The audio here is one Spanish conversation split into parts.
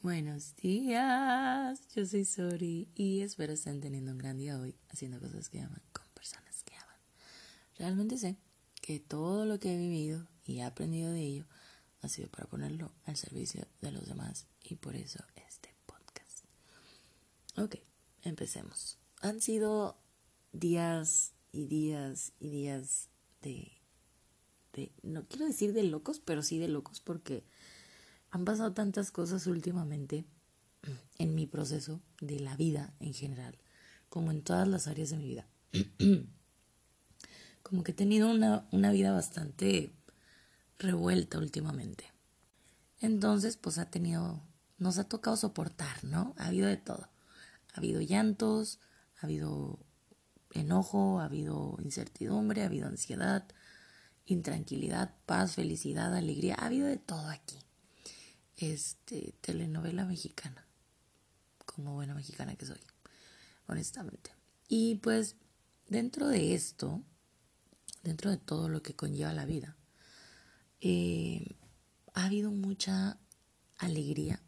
Buenos días, yo soy Sori y espero estén teniendo un gran día hoy haciendo cosas que aman con personas que aman. Realmente sé que todo lo que he vivido y he aprendido de ello ha sido para ponerlo al servicio de los demás y por eso este podcast. Ok, empecemos. Han sido días y días y días de, de no quiero decir de locos, pero sí de locos porque han pasado tantas cosas últimamente en mi proceso de la vida en general, como en todas las áreas de mi vida. como que he tenido una, una vida bastante revuelta últimamente. Entonces, pues ha tenido, nos ha tocado soportar, ¿no? Ha habido de todo. Ha habido llantos, ha habido enojo, ha habido incertidumbre, ha habido ansiedad, intranquilidad, paz, felicidad, alegría, ha habido de todo aquí este, telenovela mexicana, como buena mexicana que soy, honestamente. Y pues dentro de esto, dentro de todo lo que conlleva la vida, eh, ha habido mucha alegría,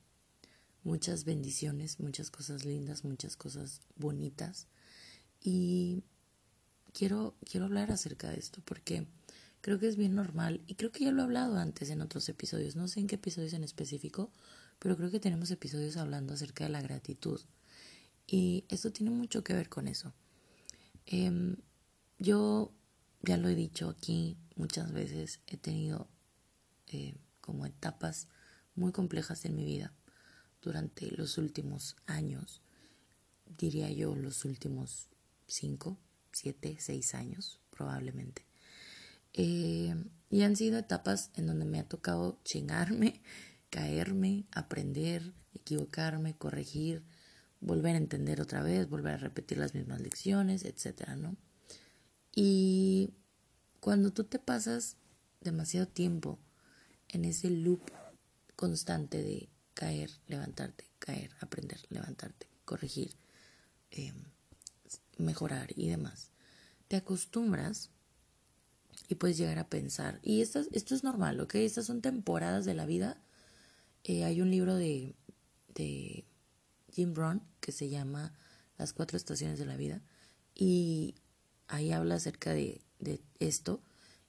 muchas bendiciones, muchas cosas lindas, muchas cosas bonitas. Y quiero, quiero hablar acerca de esto porque Creo que es bien normal y creo que ya lo he hablado antes en otros episodios, no sé en qué episodios en específico, pero creo que tenemos episodios hablando acerca de la gratitud y esto tiene mucho que ver con eso. Em, yo ya lo he dicho aquí muchas veces, he tenido eh, como etapas muy complejas en mi vida durante los últimos años, diría yo los últimos cinco, siete, seis años probablemente. Eh, y han sido etapas en donde me ha tocado chingarme, caerme, aprender, equivocarme, corregir, volver a entender otra vez, volver a repetir las mismas lecciones, etcétera, ¿no? Y cuando tú te pasas demasiado tiempo en ese loop constante de caer, levantarte, caer, aprender, levantarte, corregir, eh, mejorar y demás, te acostumbras y puedes llegar a pensar. Y esto, esto es normal, ¿ok? Estas son temporadas de la vida. Eh, hay un libro de, de Jim Brown que se llama Las cuatro estaciones de la vida y ahí habla acerca de, de esto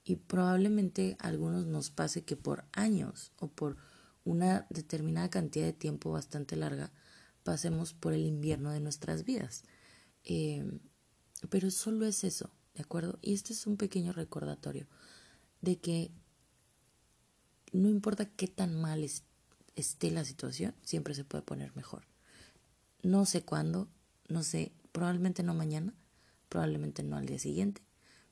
y probablemente a algunos nos pase que por años o por una determinada cantidad de tiempo bastante larga pasemos por el invierno de nuestras vidas. Eh, pero solo es eso, ¿de acuerdo? Y este es un pequeño recordatorio de que no importa qué tan mal esté la situación, siempre se puede poner mejor. No sé cuándo, no sé, probablemente no mañana, probablemente no al día siguiente,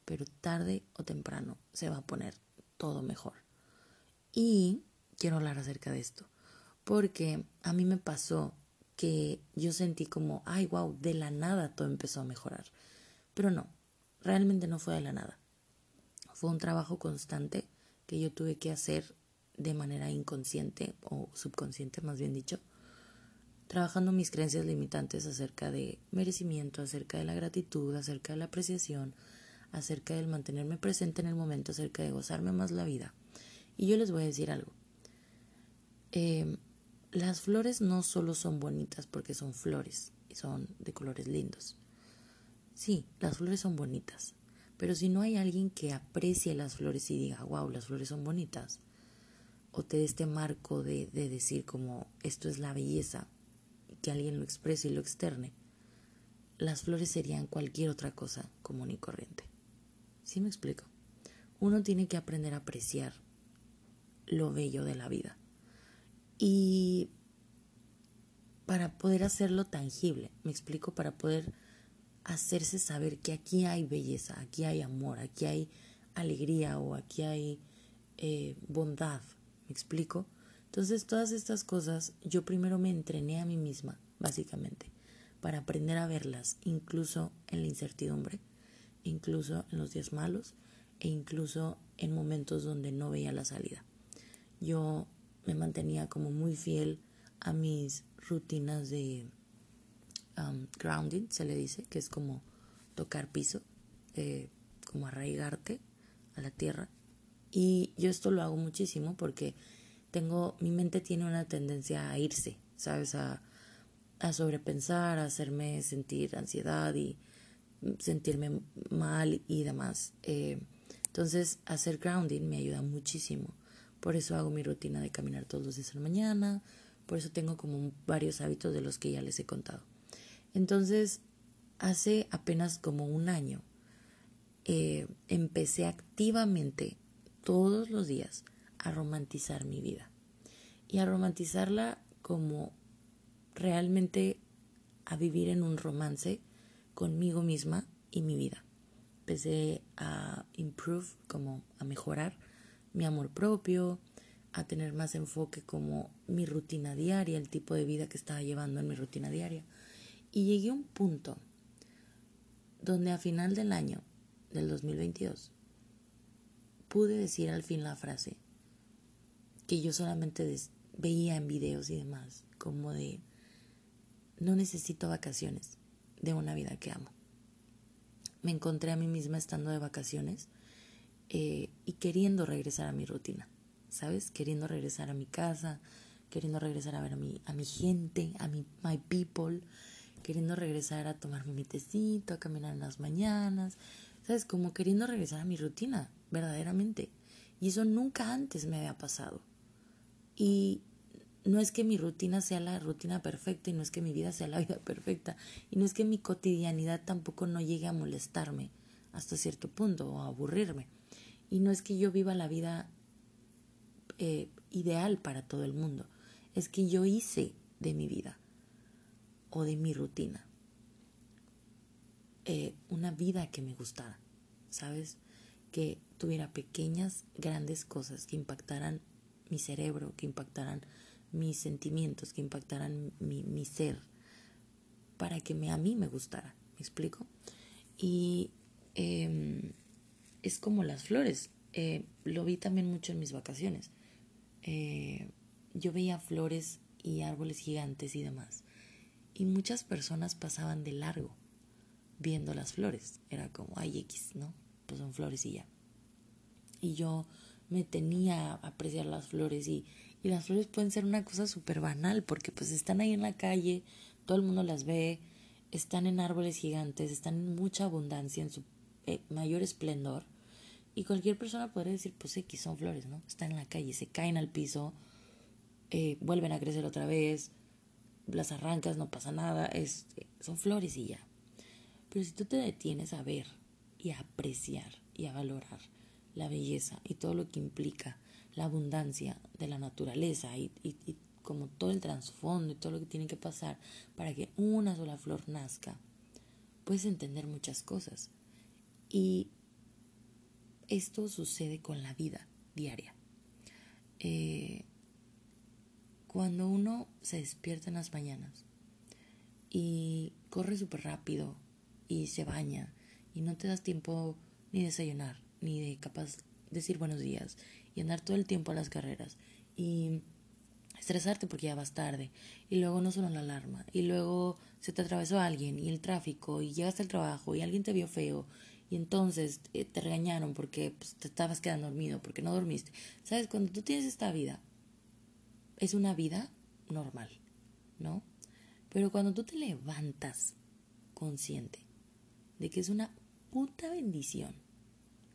pero tarde o temprano se va a poner todo mejor. Y quiero hablar acerca de esto, porque a mí me pasó que yo sentí como, ay, wow, de la nada todo empezó a mejorar. Pero no, realmente no fue de la nada. Fue un trabajo constante que yo tuve que hacer de manera inconsciente o subconsciente, más bien dicho, trabajando mis creencias limitantes acerca de merecimiento, acerca de la gratitud, acerca de la apreciación, acerca del mantenerme presente en el momento, acerca de gozarme más la vida. Y yo les voy a decir algo. Eh, las flores no solo son bonitas porque son flores y son de colores lindos. Sí, las flores son bonitas, pero si no hay alguien que aprecie las flores y diga, wow, las flores son bonitas, o te dé este marco de, de decir como esto es la belleza, que alguien lo exprese y lo externe, las flores serían cualquier otra cosa común y corriente. ¿Sí me explico? Uno tiene que aprender a apreciar lo bello de la vida. Y para poder hacerlo tangible, me explico, para poder hacerse saber que aquí hay belleza, aquí hay amor, aquí hay alegría o aquí hay eh, bondad. ¿Me explico? Entonces todas estas cosas yo primero me entrené a mí misma, básicamente, para aprender a verlas, incluso en la incertidumbre, incluso en los días malos e incluso en momentos donde no veía la salida. Yo me mantenía como muy fiel a mis rutinas de Um, grounding, se le dice, que es como tocar piso, eh, como arraigarte a la tierra. Y yo esto lo hago muchísimo porque tengo, mi mente tiene una tendencia a irse, ¿sabes? A, a sobrepensar, a hacerme sentir ansiedad y sentirme mal y demás. Eh, entonces, hacer grounding me ayuda muchísimo. Por eso hago mi rutina de caminar todos los días en la mañana. Por eso tengo como varios hábitos de los que ya les he contado. Entonces, hace apenas como un año, eh, empecé activamente todos los días a romantizar mi vida. Y a romantizarla como realmente a vivir en un romance conmigo misma y mi vida. Empecé a improve, como a mejorar mi amor propio, a tener más enfoque como mi rutina diaria, el tipo de vida que estaba llevando en mi rutina diaria. Y llegué a un punto donde a final del año del 2022 pude decir al fin la frase que yo solamente veía en videos y demás, como de no necesito vacaciones de una vida que amo. Me encontré a mí misma estando de vacaciones eh, y queriendo regresar a mi rutina, ¿sabes? Queriendo regresar a mi casa, queriendo regresar a ver a mi, a mi gente, a mi my people, queriendo regresar a tomarme mi tecito, a caminar en las mañanas, ¿sabes? Como queriendo regresar a mi rutina, verdaderamente. Y eso nunca antes me había pasado. Y no es que mi rutina sea la rutina perfecta y no es que mi vida sea la vida perfecta y no es que mi cotidianidad tampoco no llegue a molestarme hasta cierto punto o a aburrirme y no es que yo viva la vida eh, ideal para todo el mundo es que yo hice de mi vida o de mi rutina eh, una vida que me gustara sabes que tuviera pequeñas grandes cosas que impactaran mi cerebro que impactaran mis sentimientos, que impactaran mi, ser, para que me, a mí me gustara. ¿Me explico? Y em, es como las flores. Eh, lo vi también mucho en mis vacaciones. Eh, yo veía flores y árboles gigantes y demás. Y muchas personas pasaban de largo viendo las flores. Era como, ay, X, ¿no? Pues son flores y ya. Y yo me tenía a apreciar las flores y, y las flores pueden ser una cosa súper banal porque pues están ahí en la calle, todo el mundo las ve, están en árboles gigantes, están en mucha abundancia, en su eh, mayor esplendor. Y cualquier persona podría decir, pues X son flores, ¿no? Están en la calle, se caen al piso, eh, vuelven a crecer otra vez, las arrancas, no pasa nada, es, son flores y ya. Pero si tú te detienes a ver y a apreciar y a valorar la belleza y todo lo que implica la abundancia de la naturaleza y, como todo el trasfondo y todo lo que tiene que pasar para que una sola flor nazca, puedes entender muchas cosas. Y esto sucede con la vida diaria. Eh, cuando uno se despierta en las mañanas y corre súper rápido y se baña y no te das tiempo ni de desayunar, ni de capaz decir buenos días, y andar todo el tiempo a las carreras y estresarte porque ya vas tarde y luego no sonó la alarma y luego se te atravesó alguien y el tráfico y llegaste al trabajo y alguien te vio feo y entonces eh, te regañaron porque pues, te estabas quedando dormido porque no dormiste. ¿Sabes? Cuando tú tienes esta vida es una vida normal, ¿no? Pero cuando tú te levantas consciente de que es una puta bendición,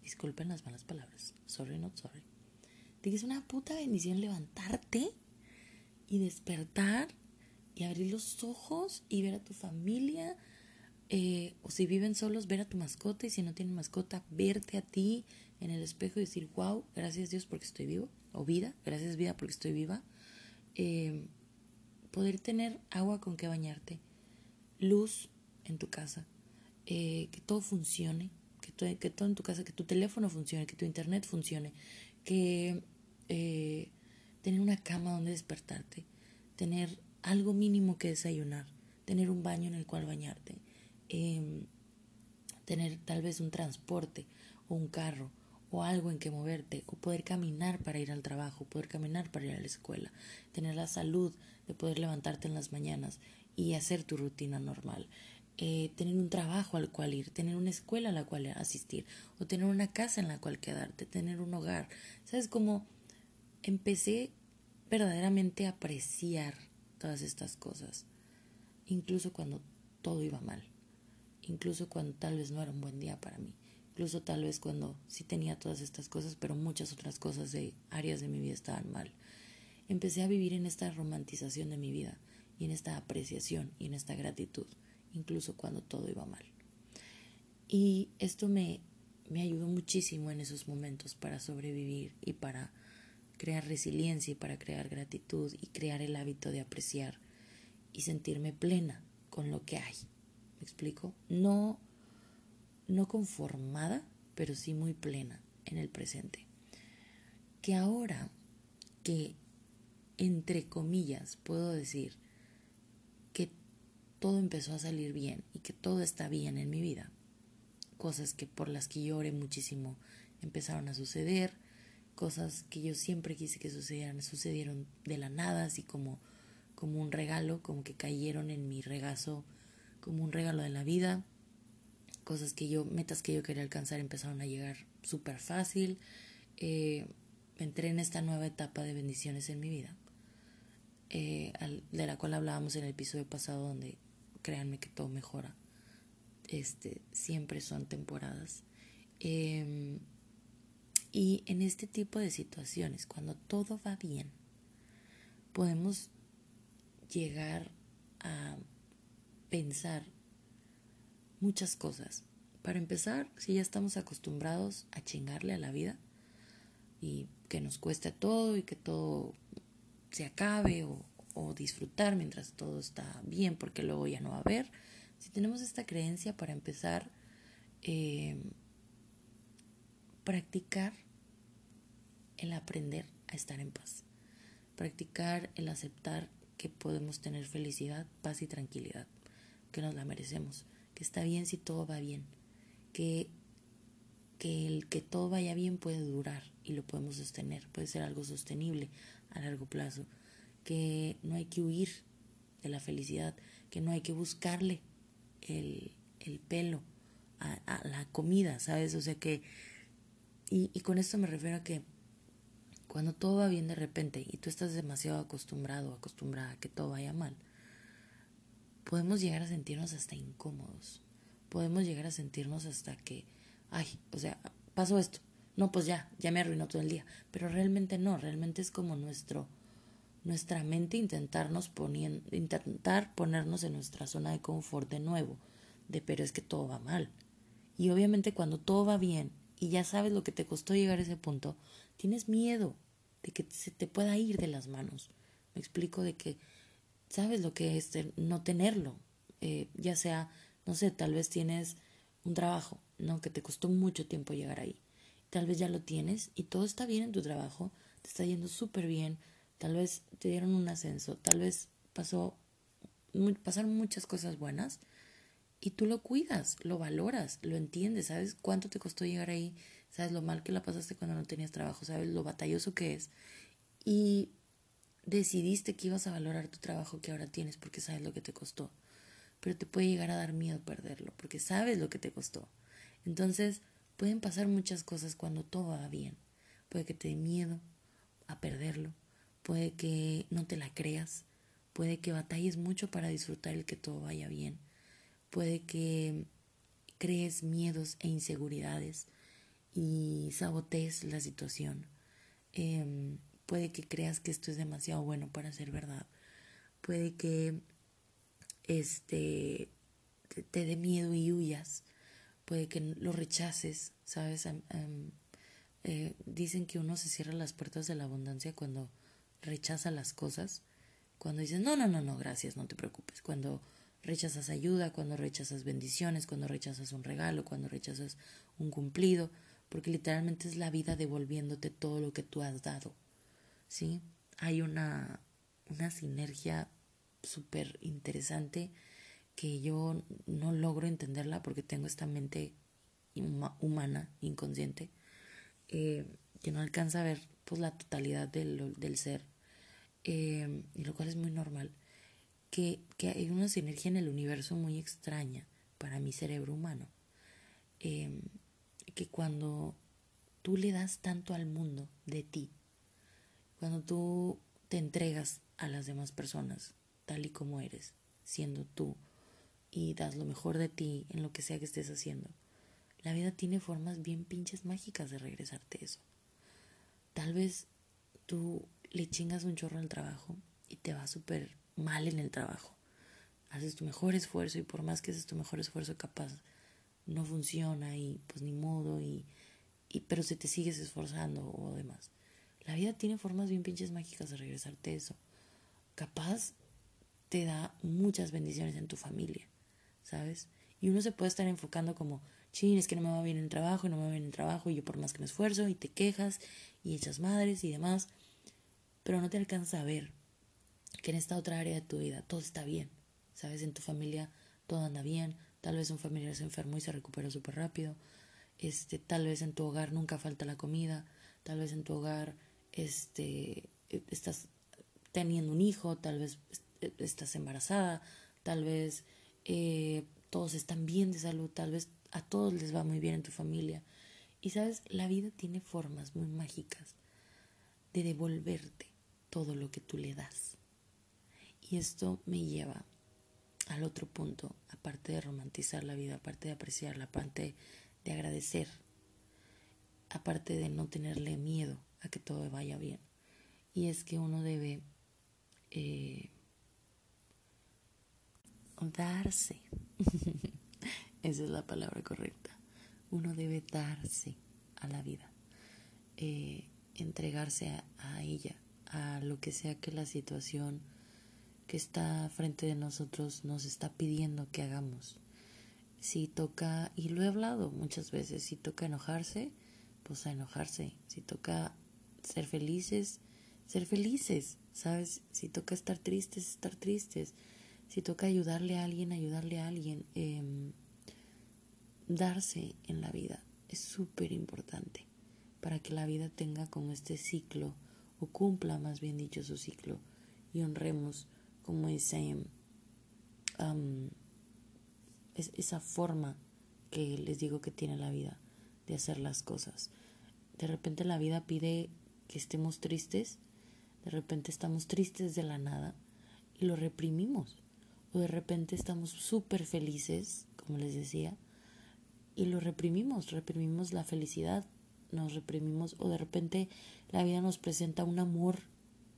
disculpen las malas palabras, sorry not sorry, es una puta bendición levantarte y despertar y abrir los ojos y ver a tu familia. Eh, o si viven solos, ver a tu mascota y si no tienen mascota, verte a ti en el espejo y decir, wow, gracias Dios porque estoy vivo, o vida, gracias vida porque estoy viva. Eh, poder tener agua con que bañarte, luz en tu casa, eh, que todo funcione, que, todo en tu casa, que tu teléfono funcione, que tu internet funcione, que eh, tener una cama donde despertarte, tener algo mínimo que desayunar, tener un baño en el cual bañarte, em, tener tal vez un transporte o un carro o algo en que moverte o poder caminar para ir al trabajo, poder caminar para ir a la escuela, tener la salud de poder levantarte en las mañanas y hacer tu rutina normal. Eh, tener un trabajo al cual ir, tener una escuela a la cual asistir, o tener una casa en la cual quedarte, tener un hogar. ¿Sabes cómo empecé verdaderamente a apreciar todas estas cosas, incluso cuando todo iba mal, incluso cuando tal vez no era un buen día para mí, incluso tal vez cuando sí tenía todas estas cosas, pero muchas otras cosas de áreas de mi vida estaban mal. Empecé a vivir en esta romantización de mi vida y en esta apreciación y en esta gratitud, incluso cuando todo iba mal. Y esto me, me ayudó muchísimo en esos momentos para sobrevivir y para crear resiliencia y para crear gratitud y crear el hábito de apreciar y sentirme plena con lo que hay. ¿Me explico? No, no conformada, pero sí muy plena en el presente. Que ahora que, entre comillas, puedo decir que todo empezó a salir bien y que todo está bien en mi vida, cosas que por las que lloré muchísimo empezaron a suceder, cosas que yo siempre quise que sucedieran, sucedieron de la nada, así como, como un regalo, como que cayeron en mi regazo, como un regalo de la vida, cosas que yo, metas que yo quería alcanzar empezaron a llegar súper fácil, eh, entré en esta nueva etapa de bendiciones en mi vida, eh, de la cual hablábamos en el episodio pasado donde créanme que todo mejora, este, siempre son temporadas. Eh, y en este tipo de situaciones, cuando todo va bien, podemos llegar a pensar muchas cosas. Para empezar, si ya estamos acostumbrados a chingarle a la vida y que nos cueste todo y que todo se acabe o, o disfrutar mientras todo está bien porque luego ya no va a haber, si tenemos esta creencia para empezar, eh, practicar el aprender a estar en paz, practicar el aceptar que podemos tener felicidad, paz y tranquilidad, que nos la merecemos, que está bien si todo va bien, que, que el que todo vaya bien puede durar y lo podemos sostener, puede ser algo sostenible a largo plazo, que no hay que huir de la felicidad, que no hay que buscarle el, el pelo a, a, la comida, ¿sabes? O sea que, y, y con esto me refiero a que cuando todo va bien de repente y tú estás demasiado acostumbrado acostumbrada a que todo vaya mal, podemos llegar a sentirnos hasta incómodos. Podemos llegar a sentirnos hasta que, ay, o sea, pasó esto. No, pues ya, ya me arruinó todo el día. Pero realmente no, realmente es como nuestro, nuestra mente intentarnos poniendo, intentar ponernos en nuestra zona de confort de nuevo, de pero es que todo va mal. Y obviamente cuando todo va bien y ya sabes lo que te costó llegar a ese punto, tienes miedo, de que se te pueda ir de las manos. Me explico de que sabes lo que es no tenerlo, eh, ya sea, no sé, tal vez tienes un trabajo, ¿no? Que te costó mucho tiempo llegar ahí. Tal vez ya lo tienes y todo está bien en tu trabajo, te está yendo súper bien, tal vez te dieron un ascenso, tal vez pasó, pasaron muchas cosas buenas y tú lo cuidas, lo valoras, lo entiendes, sabes cuánto te costó llegar ahí, sabes lo mal que la pasaste cuando no tenías trabajo, sabes lo batalloso que es. Y decidiste que ibas a valorar tu trabajo que ahora tienes porque sabes lo que te costó. Pero te puede llegar a dar miedo perderlo porque sabes lo que te costó. Entonces pueden pasar muchas cosas cuando todo va bien. Puede que te dé miedo a perderlo, puede que no te la creas, puede que batalles mucho para disfrutar el que todo vaya bien, puede que crees miedos e inseguridades y sabotees la situación. Em, puede que creas que esto es demasiado bueno para ser verdad. Puede que este te, dé miedo y huyas. Puede que lo rechaces, ¿sabes? Eh, dicen que uno se cierra las puertas de la abundancia cuando rechaza las cosas. Cuando dices, no, no, no, no, gracias, no te preocupes. Cuando rechazas ayuda, cuando rechazas bendiciones, cuando rechazas un regalo, cuando rechazas un cumplido porque literalmente es la vida devolviéndote todo lo que tú has dado, ¿sí? Hay una, una sinergia súper interesante que yo no logro entenderla porque tengo esta mente humana, inconsciente, eh, que no alcanza a ver pues la totalidad del, del ser, eh, y lo cual es muy normal, que, que, hay una sinergia en el universo muy extraña para mi cerebro humano. Eh, que cuando tú le das tanto al mundo de ti, cuando tú te entregas a las demás personas tal y como eres, siendo tú, y das lo mejor de ti en lo que sea que estés haciendo, la vida tiene formas bien pinches mágicas de regresarte eso. Tal vez tú le chingas un chorro al trabajo y te va súper mal en el trabajo. Haces tu mejor esfuerzo y por más que haces tu mejor esfuerzo capaz no funciona y pues ni modo y, y pero se te sigues esforzando o demás. La vida tiene formas bien pinches mágicas de regresarte eso. Capaz te da muchas bendiciones en tu familia, ¿sabes? Y uno se puede estar enfocando como, chin, es que no me va bien el trabajo y no me va bien el trabajo y yo por más que me esfuerzo y te quejas y echas madres y demás, pero no te alcanza a ver que en esta otra área de tu vida todo está bien, ¿sabes? En tu familia todo anda bien, tal vez un familiar se enfermó y se recupera súper rápido, este, tal vez en tu hogar nunca falta la comida, tal vez en tu hogar este, estás teniendo un hijo, tal vez estás embarazada, tal vez eh, todos están bien de salud, tal vez a todos les va muy bien en tu familia. Y sabes, la vida tiene formas muy mágicas de devolverte todo lo que tú le das. Y esto me lleva al otro punto, aparte de romantizar la vida, aparte de apreciarla, aparte de agradecer, aparte de no tenerle miedo a que todo vaya bien. Y es que uno debe eh, darse. Esa es la palabra correcta. Uno debe darse a la vida, eh, entregarse a, ella, a lo que sea que la situación que está frente de nosotros nos está pidiendo que hagamos. Si toca, y lo he hablado muchas veces, si toca enojarse, pues a enojarse. Si toca ser felices, ser felices, ¿sabes? Si toca estar tristes, estar tristes. Si toca ayudarle a alguien, ayudarle a alguien. Em, darse en la vida es súper importante para que la vida tenga como este ciclo o cumpla más bien dicho su ciclo y honremos como ese, esa forma que les digo que tiene la vida de hacer las cosas. De repente la vida pide que estemos tristes, de repente estamos tristes de la nada y lo reprimimos. O de repente estamos súper felices, como les decía, y lo reprimimos, reprimimos la felicidad, nos reprimimos, o de repente la vida nos presenta un amor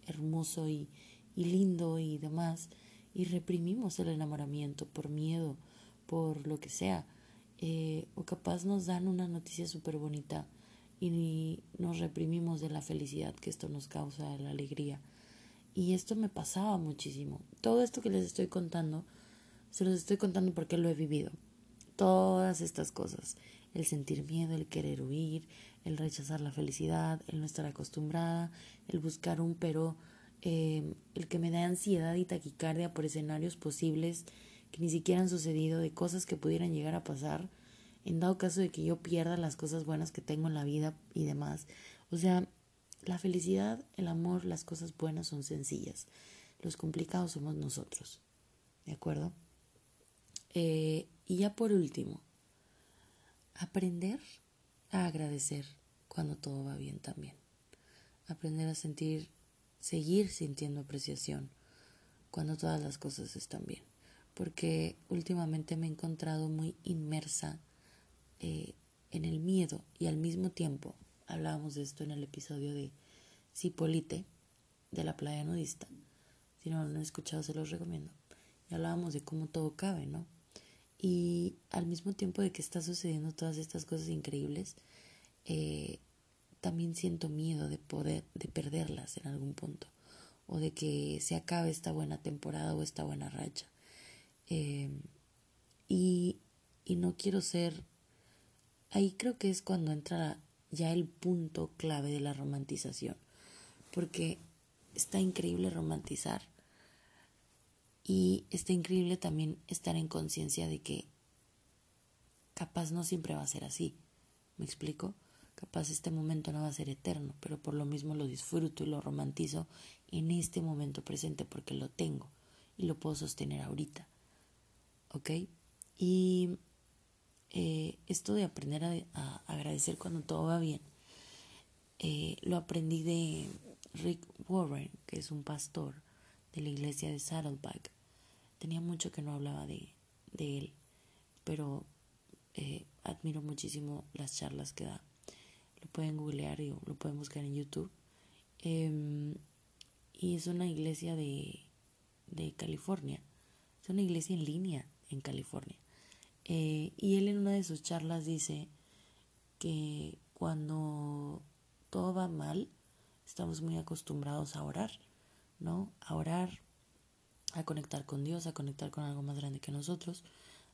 hermoso y, lindo y demás, y reprimimos el enamoramiento por miedo, por lo que sea. Eh, o capaz nos dan una noticia súper bonita y nos reprimimos de la felicidad que esto nos causa, la alegría. Y esto me pasaba muchísimo. Todo esto que les estoy contando, se los estoy contando porque lo he vivido todas estas cosas. El sentir miedo, el querer huir, el rechazar la felicidad, el no estar acostumbrada, el buscar un pero, eh, el que me da ansiedad y taquicardia por escenarios posibles que ni siquiera han sucedido, de cosas que pudieran llegar a pasar, en dado caso de que yo pierda las cosas buenas que tengo en la vida y demás. O sea, la felicidad, el amor, las cosas buenas son sencillas. Los complicados somos nosotros. ¿De acuerdo? Eh, y ya por último, aprender a agradecer cuando todo va bien también. Aprender a sentir, seguir sintiendo apreciación cuando todas las cosas están bien. Porque últimamente me he encontrado muy inmersa eh, en el miedo y al mismo tiempo, hablábamos de esto en el episodio de Cipolite, de la playa nudista. Si no lo han escuchado, se los recomiendo. Y hablábamos de cómo todo cabe, ¿no? Y al mismo tiempo de que está sucediendo todas estas cosas increíbles, eh, también siento miedo de poder, de perderlas en algún punto, o de que se acabe esta buena temporada o esta buena racha. Eh, y, y no quiero ser, ahí creo que es cuando entra ya el punto clave de la romantización, porque está increíble romantizar, y está increíble también estar en conciencia de que capaz no siempre va a ser así. ¿Me explico? Capaz este momento no va a ser eterno, pero por lo mismo lo disfruto y lo romantizo en este momento presente porque lo tengo y lo puedo sostener ahorita. ¿Ok? Y eh, esto de aprender a, agradecer cuando todo va bien, eh, lo aprendí de Rick Warren, que es un pastor de la iglesia de Saddleback. Tenía mucho que no hablaba de, de él, pero eh, admiro muchísimo las charlas que da. Lo pueden googlear y lo pueden buscar en YouTube. Em, y es una iglesia de, de California. Es una iglesia en línea en California. Eh, y él en una de sus charlas dice que cuando todo va mal, estamos muy acostumbrados a orar, ¿no? A orar, a conectar con Dios, a conectar con algo más grande que nosotros,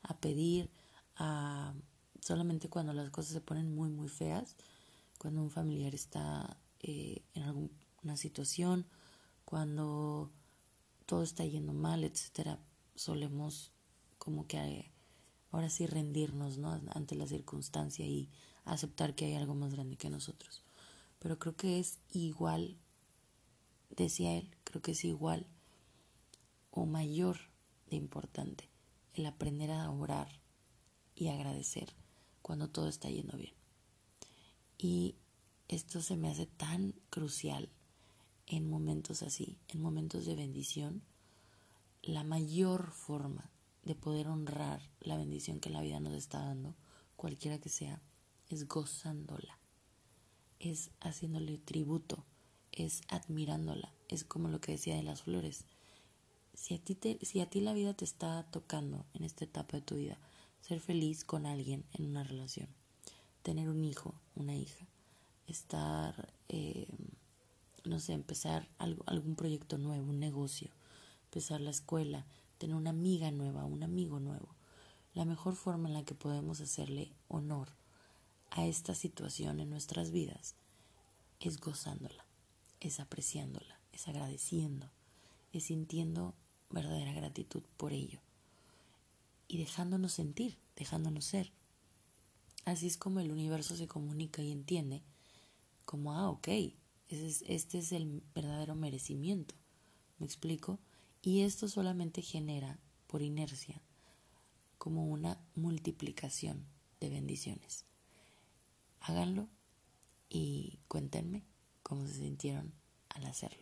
a pedir, a solamente cuando las cosas se ponen muy, muy feas, cuando un familiar está eh, en alguna situación, cuando todo está yendo mal, etcétera, solemos como que ahora sí rendirnos ¿no? ante la circunstancia y aceptar que hay algo más grande que nosotros. Pero creo que es igual, decía él, creo que es igual o mayor de importante el aprender a orar y agradecer cuando todo está yendo bien. Y esto se me hace tan crucial en momentos así, en momentos de bendición, la mayor forma de poder honrar la bendición que la vida nos está dando, cualquiera que sea, es gozándola, es haciéndole tributo, es admirándola, es como lo que decía de las flores. Si a ti, si a ti la vida te está tocando en esta etapa de tu vida, ser feliz con alguien en una relación, tener un hijo, una hija, estar, eh, no sé, empezar algo, algún proyecto nuevo, un negocio, empezar la escuela, tener una amiga nueva, un amigo nuevo. La mejor forma en la que podemos hacerle honor a esta situación en nuestras vidas es gozándola, es apreciándola, es agradeciendo, es sintiendo verdadera gratitud por ello y dejándonos sentir, dejándonos ser. Así es como el universo se comunica y entiende como, ah, ok, este es el verdadero merecimiento. ¿Me explico? Y esto solamente genera, por inercia, como una multiplicación de bendiciones. Háganlo y cuéntenme cómo se sintieron al hacerlo.